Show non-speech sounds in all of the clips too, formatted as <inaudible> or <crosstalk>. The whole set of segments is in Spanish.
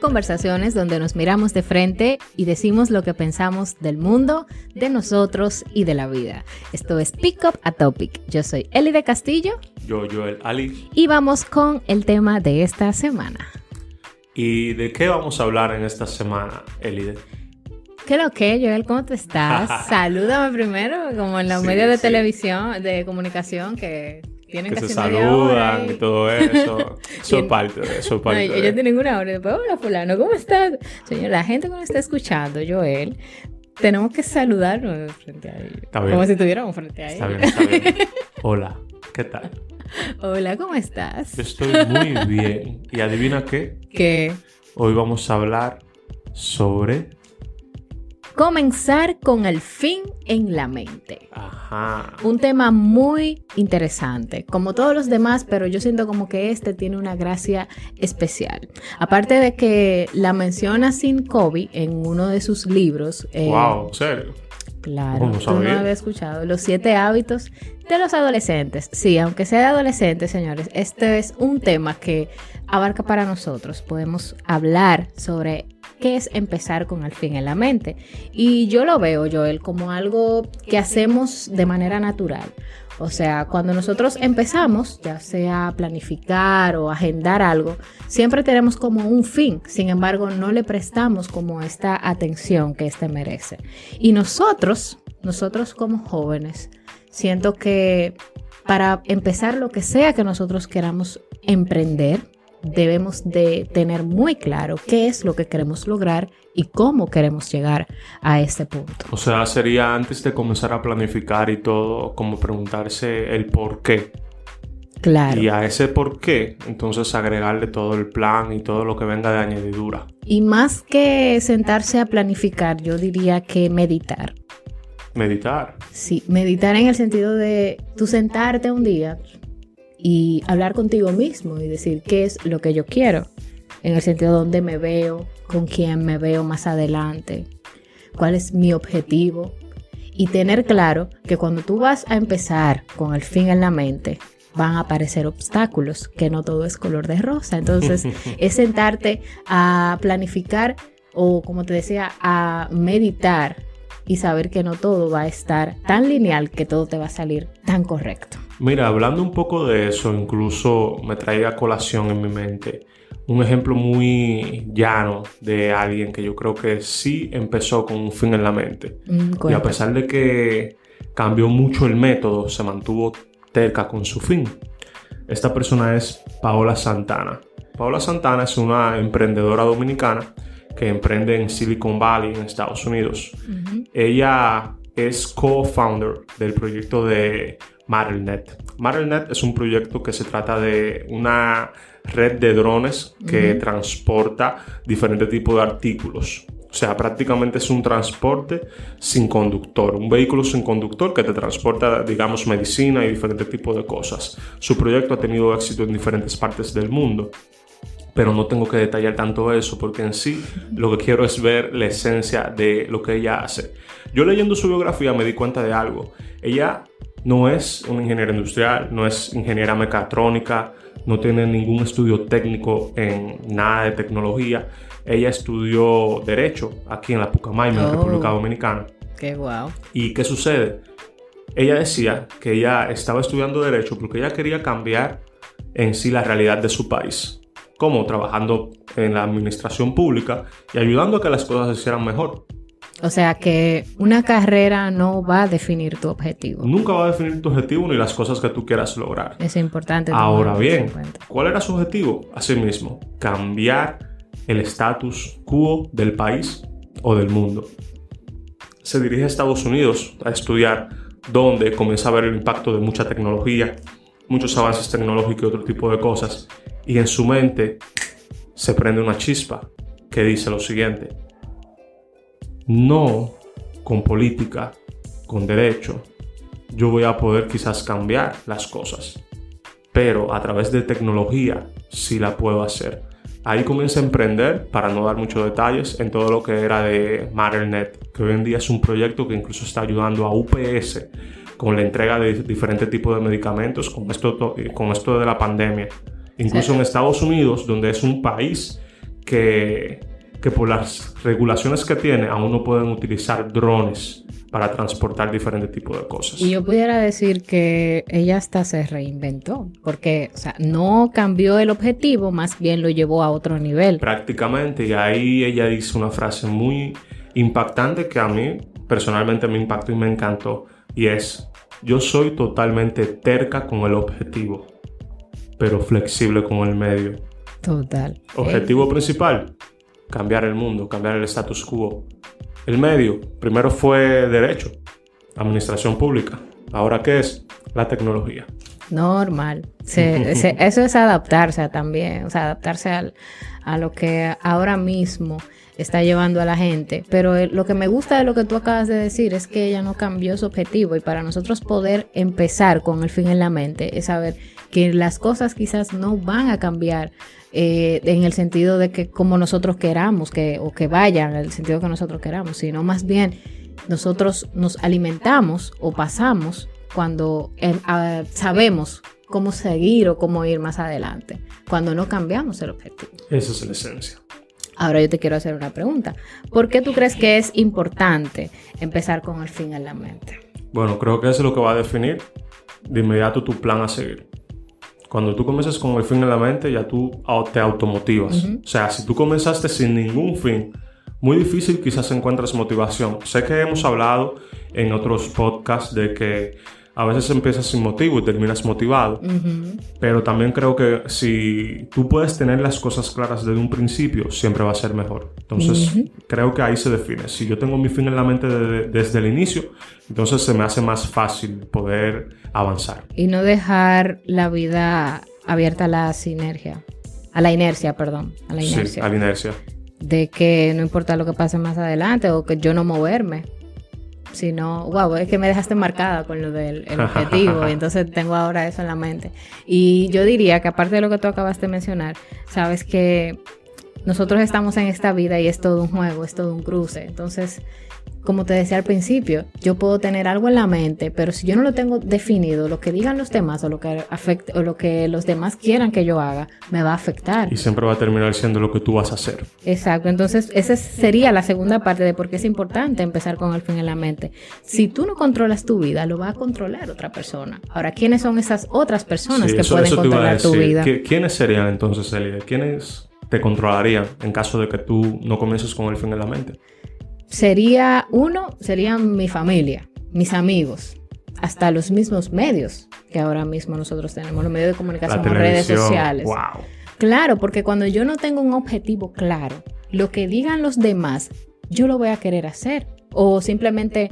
Conversaciones donde nos miramos de frente y decimos lo que pensamos del mundo, de nosotros y de la vida. Esto es Pick Up a Topic. Yo soy Eli de Castillo. Yo, Joel Ali. Y vamos con el tema de esta semana. ¿Y de qué vamos a hablar en esta semana, Elide? ¿Qué lo que, Joel? ¿Cómo te estás? <laughs> Salúdame primero, como en los medios de televisión, de comunicación, que tienen que casi se saludan y todo eso. <laughs> Eso es parte de eso. es parte No, de- ellos tienen una hora y después, hola fulano, ¿cómo estás? Señor, la gente que nos está escuchando, Joel, tenemos que saludarnos frente a ellos. Está bien. Como si estuviéramos frente a Está ellos. bien, está bien. <laughs> Hola, ¿qué tal? Hola, ¿cómo estás? Yo estoy muy bien. ¿Y adivina qué? Que Hoy vamos a hablar sobre... comenzar con el fin en la mente. Ajá. Un tema muy interesante, como todos los demás, pero yo siento como que este tiene una gracia especial. Aparte de que la menciona Sin Kobe en uno de sus libros. eh, Wow, ¿en serio? Claro, Oh, tú no había escuchado. Los siete hábitos de los adolescentes. Sí, aunque sea de adolescentes, señores, este es un tema que abarca para nosotros. Podemos hablar sobre qué es empezar con el fin en la mente. Y yo lo veo, Joel, como algo que hacemos de manera natural. O sea, cuando nosotros empezamos, ya sea planificar o agendar algo, siempre tenemos como un fin. Sin embargo, no le prestamos como esta atención que éste merece. Y nosotros, nosotros como jóvenes, siento que para empezar lo que sea que nosotros queramos emprender, debemos de tener muy claro qué es lo que queremos lograr y cómo queremos llegar a este punto. O sea, sería antes de comenzar a planificar y todo, como preguntarse el por qué. Claro. Y a ese por qué, entonces agregarle todo el plan y todo lo que venga de añadidura. Y más que sentarse a planificar, yo diría que meditar. Meditar. Sí, meditar en el sentido de tú sentarte un día y hablar contigo mismo y decir qué es lo que yo quiero. En el sentido de dónde me veo, con quién me veo más adelante, cuál es mi objetivo. Y tener claro que cuando tú vas a empezar con el fin en la mente, van a aparecer obstáculos, que no todo es color de rosa. Entonces, <laughs> es sentarte a planificar o, como te decía, a meditar y saber que no todo va a estar tan lineal que todo te va a salir tan correcto. Mira, hablando un poco de eso, incluso me trae a colación en mi mente un ejemplo muy llano de alguien que yo creo que sí empezó con un fin en la mente. Mm, Y a pesar de que cambió mucho el método, se mantuvo terca con su fin. Esta persona es Paola Santana. Paola Santana es una emprendedora dominicana que emprende en Silicon Valley, en Estados Unidos. Ella es co-founder del proyecto de MatterNet. MatterNet es un proyecto que se trata de una red de drones que transporta diferentes tipos de artículos. O sea, prácticamente es un transporte sin conductor, un vehículo sin conductor que te transporta, digamos, medicina y diferentes tipos de cosas. Su proyecto ha tenido éxito en diferentes partes del mundo pero no tengo que detallar tanto eso porque en sí lo que quiero es ver la esencia de lo que ella hace. Yo leyendo su biografía me di cuenta de algo. Ella no es una ingeniera industrial, no es ingeniera mecatrónica, no tiene ningún estudio técnico en nada de tecnología. Ella estudió Derecho aquí en la Pucamaima, en Oh. República Dominicana. Qué guau. ¿Y qué sucede? Ella decía que ella estaba estudiando Derecho porque ella quería cambiar en sí la realidad de su país. Como trabajando en la administración pública y ayudando a que las cosas se hicieran mejor. O sea que una carrera no va a definir tu objetivo. Nunca va a definir tu objetivo ni las cosas que tú quieras lograr. Es importante. Ahora bien. ¿cuál era su objetivo? Asimismo, cambiar el status quo del país o del mundo. Se dirige a Estados Unidos a estudiar donde comienza a ver el impacto de mucha tecnología, muchos avances tecnológicos y otro tipo de cosas. Y en su mente se prende una chispa que dice lo siguiente. No con política, con derecho, yo voy a poder quizás cambiar las cosas pero a través de tecnología sí la puedo hacer. Ahí comienza a emprender, para no dar muchos detalles, en todo lo que era de MatterNet, que hoy en día es un proyecto que incluso está ayudando a UPS con la entrega de diferentes tipos de medicamentos con esto, to- con esto de la pandemia. Incluso en Estados Unidos, donde es un país que, que por las regulaciones que tiene aún no pueden utilizar drones para transportar diferentes tipos de cosas. Y yo pudiera decir que ella hasta se reinventó, porque o sea, no cambió el objetivo, más bien lo llevó a otro nivel. Prácticamente, y ahí ella dice una frase muy impactante que a mí personalmente me impactó y me encantó, y es, yo soy totalmente terca con el objetivo, pero flexible con el medio. Total. Objetivo principal, cambiar el mundo, cambiar el status quo. El medio, primero fue derecho, administración pública. Ahora, ¿qué es? La tecnología. Normal. <laughs> eso es adaptarse también, o sea, adaptarse a lo que ahora mismo está llevando a la gente. Pero lo que me gusta de lo que tú acabas de decir es que ella no cambió su objetivo y para nosotros poder empezar con el fin en la mente es saber que las cosas quizás no van a cambiar eh, en el sentido de que como nosotros queramos, que, o que vayan en el sentido que nosotros queramos, sino más bien nosotros nos alimentamos o pasamos cuando em, sabemos cómo seguir o cómo ir más adelante, cuando no cambiamos el objetivo. Esa es la esencia. Ahora yo te quiero hacer una pregunta. ¿Por qué tú crees que es importante empezar con el fin en la mente? Bueno, creo que eso es lo que va a definir de inmediato tu plan a seguir. Cuando tú comienzas con el fin en la mente, ya tú te automotivas. O sea, si tú comenzaste sin ningún fin, muy difícil quizás encuentres motivación. Sé que hemos hablado en otros podcasts de que a veces empiezas sin motivo y terminas motivado. Pero también creo que si tú puedes tener las cosas claras desde un principio, siempre va a ser mejor. Entonces, creo que ahí se define. Si yo tengo mi fin en la mente desde el inicio, entonces se me hace más fácil poder avanzar. Y no dejar la vida abierta a la sinergia. A la inercia, perdón. A la inercia. Sí, a la inercia. De que no importa lo que pase más adelante o que yo no moverme sino, wow, es que me dejaste marcada con lo del objetivo y entonces tengo ahora eso en la mente. Y yo diría que aparte de lo que tú acabas de mencionar, sabes que nosotros estamos en esta vida y es todo un juego, es todo un cruce. Entonces, como te decía al principio, yo puedo tener algo en la mente, pero si yo no lo tengo definido, lo que digan los demás o lo que afecte, o lo que los demás quieran que yo haga, me va a afectar. Y siempre va a terminar siendo lo que tú vas a hacer. Exacto. Entonces, esa sería la segunda parte de por qué es importante empezar con el fin en la mente. Si tú no controlas tu vida, lo va a controlar otra persona. Ahora, ¿quiénes son esas otras personas que pueden controlar tu vida? ¿Quiénes serían entonces, Elia? ¿Quiénes te controlarían en caso de que tú no comiences con el fin en la mente? Sería uno, serían mi familia, mis amigos, hasta los mismos medios que ahora mismo nosotros tenemos, los medios de comunicación, redes sociales. Wow. Claro, porque cuando yo no tengo un objetivo claro, lo que digan los demás, yo lo voy a querer hacer. O simplemente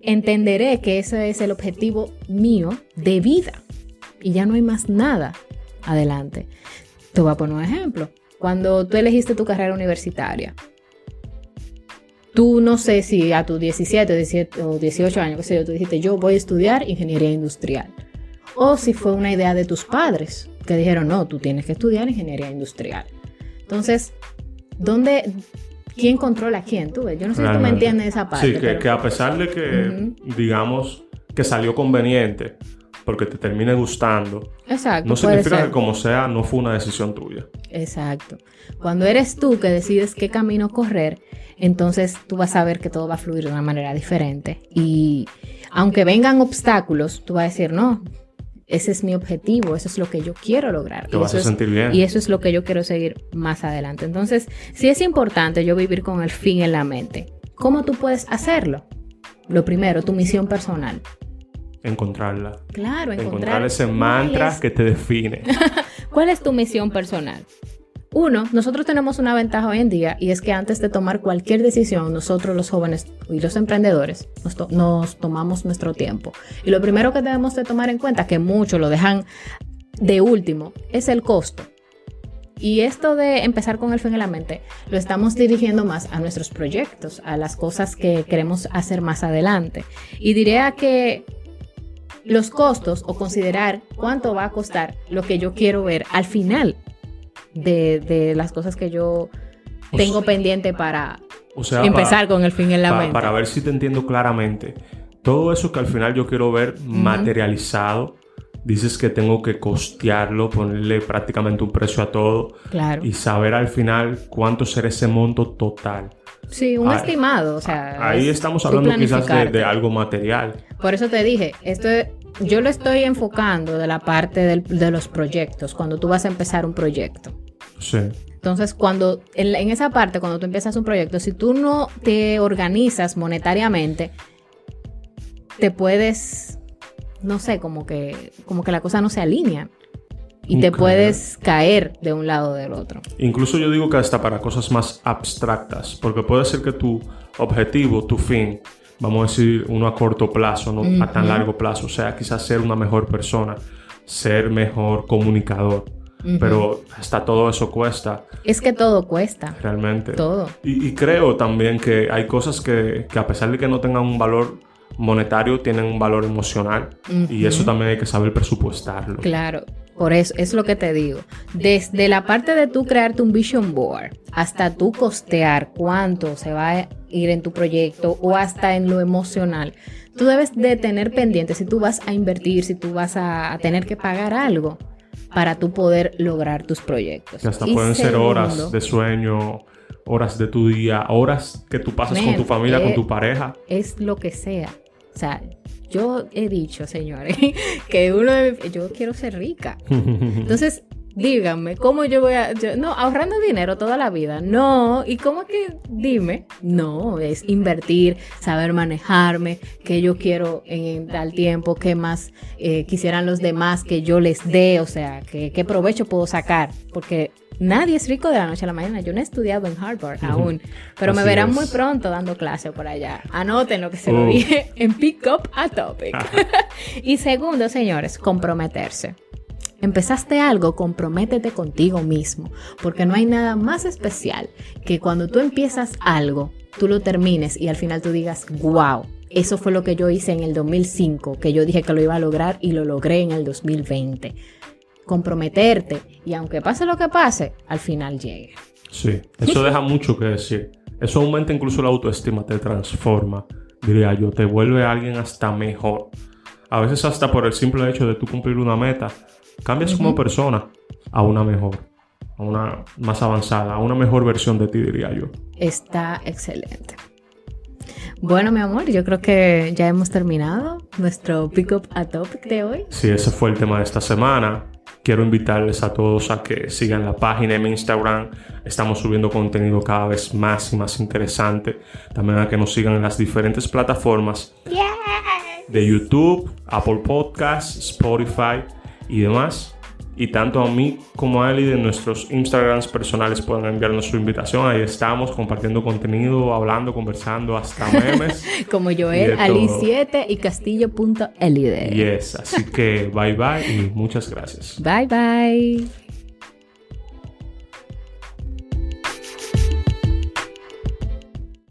entenderé que ese es el objetivo mío de vida. Y ya no hay más nada adelante. Te voy a poner un ejemplo. Cuando tú elegiste tu carrera universitaria, tú no sé si a tus 17, 17 o 18 años, qué sé yo, tú dijiste, yo voy a estudiar ingeniería industrial. O si fue una idea de tus padres que dijeron, no, tú tienes que estudiar ingeniería industrial. Entonces, ¿dónde, quién controla a quién? Tú Yo no sé si tú me entiendes esa parte. Sí, que, a pesar de que, digamos, que salió conveniente, porque te termine gustando. Exacto. No significa que como sea, no fue una decisión tuya. Exacto. Cuando eres tú que decides qué camino correr, entonces tú vas a ver que todo va a fluir de una manera diferente. Y aunque vengan obstáculos, tú vas a decir, no, ese es mi objetivo, eso es lo que yo quiero lograr. Te vas a sentir bien. Y eso es lo que yo quiero seguir más adelante. Entonces, sí es importante yo vivir con el fin en la mente. ¿Cómo tú puedes hacerlo? Lo primero, tu misión personal encontrarla. Claro, encontrar, encontrar ese mantra que te define. <laughs> ¿Cuál es tu misión personal? Uno, nosotros tenemos una ventaja hoy en día y es que antes de tomar cualquier decisión, nosotros los jóvenes y los emprendedores nos, tomamos nuestro tiempo. Y lo primero que debemos de tomar en cuenta, que muchos lo dejan de último, es el costo. Y esto de empezar con el fin en la mente, lo estamos dirigiendo más a nuestros proyectos, a las cosas que queremos hacer más adelante. Y diría que los costos o considerar cuánto va a costar lo que yo quiero ver al final de, las cosas que yo tengo pendiente para empezar con el fin en la mente. Para ver si te entiendo claramente. Todo eso que al final yo quiero ver materializado dices que tengo que costearlo, ponerle prácticamente un precio a todo Claro. y saber al final cuánto será ese monto total. Sí, un Ahí- estimado, o sea. Ahí es estamos hablando quizás de, algo material. Por eso te dije, esto es- yo lo estoy enfocando de la parte del- de los proyectos, cuando tú vas a empezar un proyecto. Sí. Entonces, cuando en esa parte, cuando tú empiezas un proyecto, si tú no te organizas monetariamente, te puedes, no sé, como que, como que la cosa no se alinea. Y te puedes caer de un lado o del otro. Incluso yo digo que hasta para cosas más abstractas, porque puede ser que tu objetivo, tu fin, vamos a decir uno a corto plazo, no a tan largo plazo, o sea, quizás ser una mejor persona, ser mejor comunicador, pero hasta todo eso cuesta. Es que todo cuesta, realmente. todo. Y, y creo también que hay cosas que, que a pesar de que no tengan un valor monetario, tienen un valor emocional y eso también hay que saber presupuestarlo. Claro, por eso es lo que te digo. Desde la parte de tú crearte un vision board hasta tú costear cuánto se va a ir en tu proyecto o hasta en lo emocional, tú debes de tener pendiente si tú vas a invertir, si tú vas a, a tener que pagar algo para tú poder lograr tus proyectos. Que hasta Y pueden ser horas de sueño, horas de tu día, horas que tú pasas con tu familia, eh, con tu pareja. Es lo que sea. O sea, yo he dicho, señores, <laughs> que uno de mis- yo quiero ser rica. <laughs> Entonces, díganme, ¿cómo yo voy a...? yo- no, ahorrando dinero toda la vida. No, ¿y cómo que? Dime. No, es invertir, saber manejarme, qué yo quiero en tal tiempo, qué más eh, quisieran los demás que yo les dé, o sea, qué provecho puedo sacar. Porque nadie es rico de la noche a la mañana. Yo no he estudiado en Harvard aún, pero me Así verán es. muy pronto dando clase por allá. Anoten lo que se lo Oh. dije <laughs> en Pick Up a Topic. <laughs> y segundo, señores, comprometerse. Empezaste algo, comprométete contigo mismo, porque no hay nada más especial que cuando tú empiezas algo, tú lo termines y al final tú digas, wow, eso fue lo que yo hice en el 2005, que yo dije que lo iba a lograr y lo logré en el 2020. Comprometerte y aunque pase lo que pase, al final llegue. Sí, eso deja mucho que decir. Eso aumenta incluso la autoestima, te transforma, diría yo, te vuelve a alguien hasta mejor. A veces hasta por el simple hecho de tú cumplir una meta, cambias como persona a una mejor, a una más avanzada, a una mejor versión de ti, diría yo. Está excelente. Bueno, mi amor, yo creo que ya hemos terminado nuestro Pick Up a Topic de hoy. Sí, ese fue el tema de esta semana. Quiero invitarles a todos a que sigan la página en Instagram. Estamos subiendo contenido cada vez más y más interesante. También a que nos sigan en las diferentes plataformas de YouTube, Apple Podcasts, Spotify y demás. Y tanto a mí como a Eli de nuestros Instagrams personales pueden enviarnos su invitación. Ahí estamos compartiendo contenido, hablando, conversando, hasta <laughs> memes. Como Joel, de Ali todo. 7 y Castillo.elide. yes, así que bye bye y muchas gracias. Bye bye.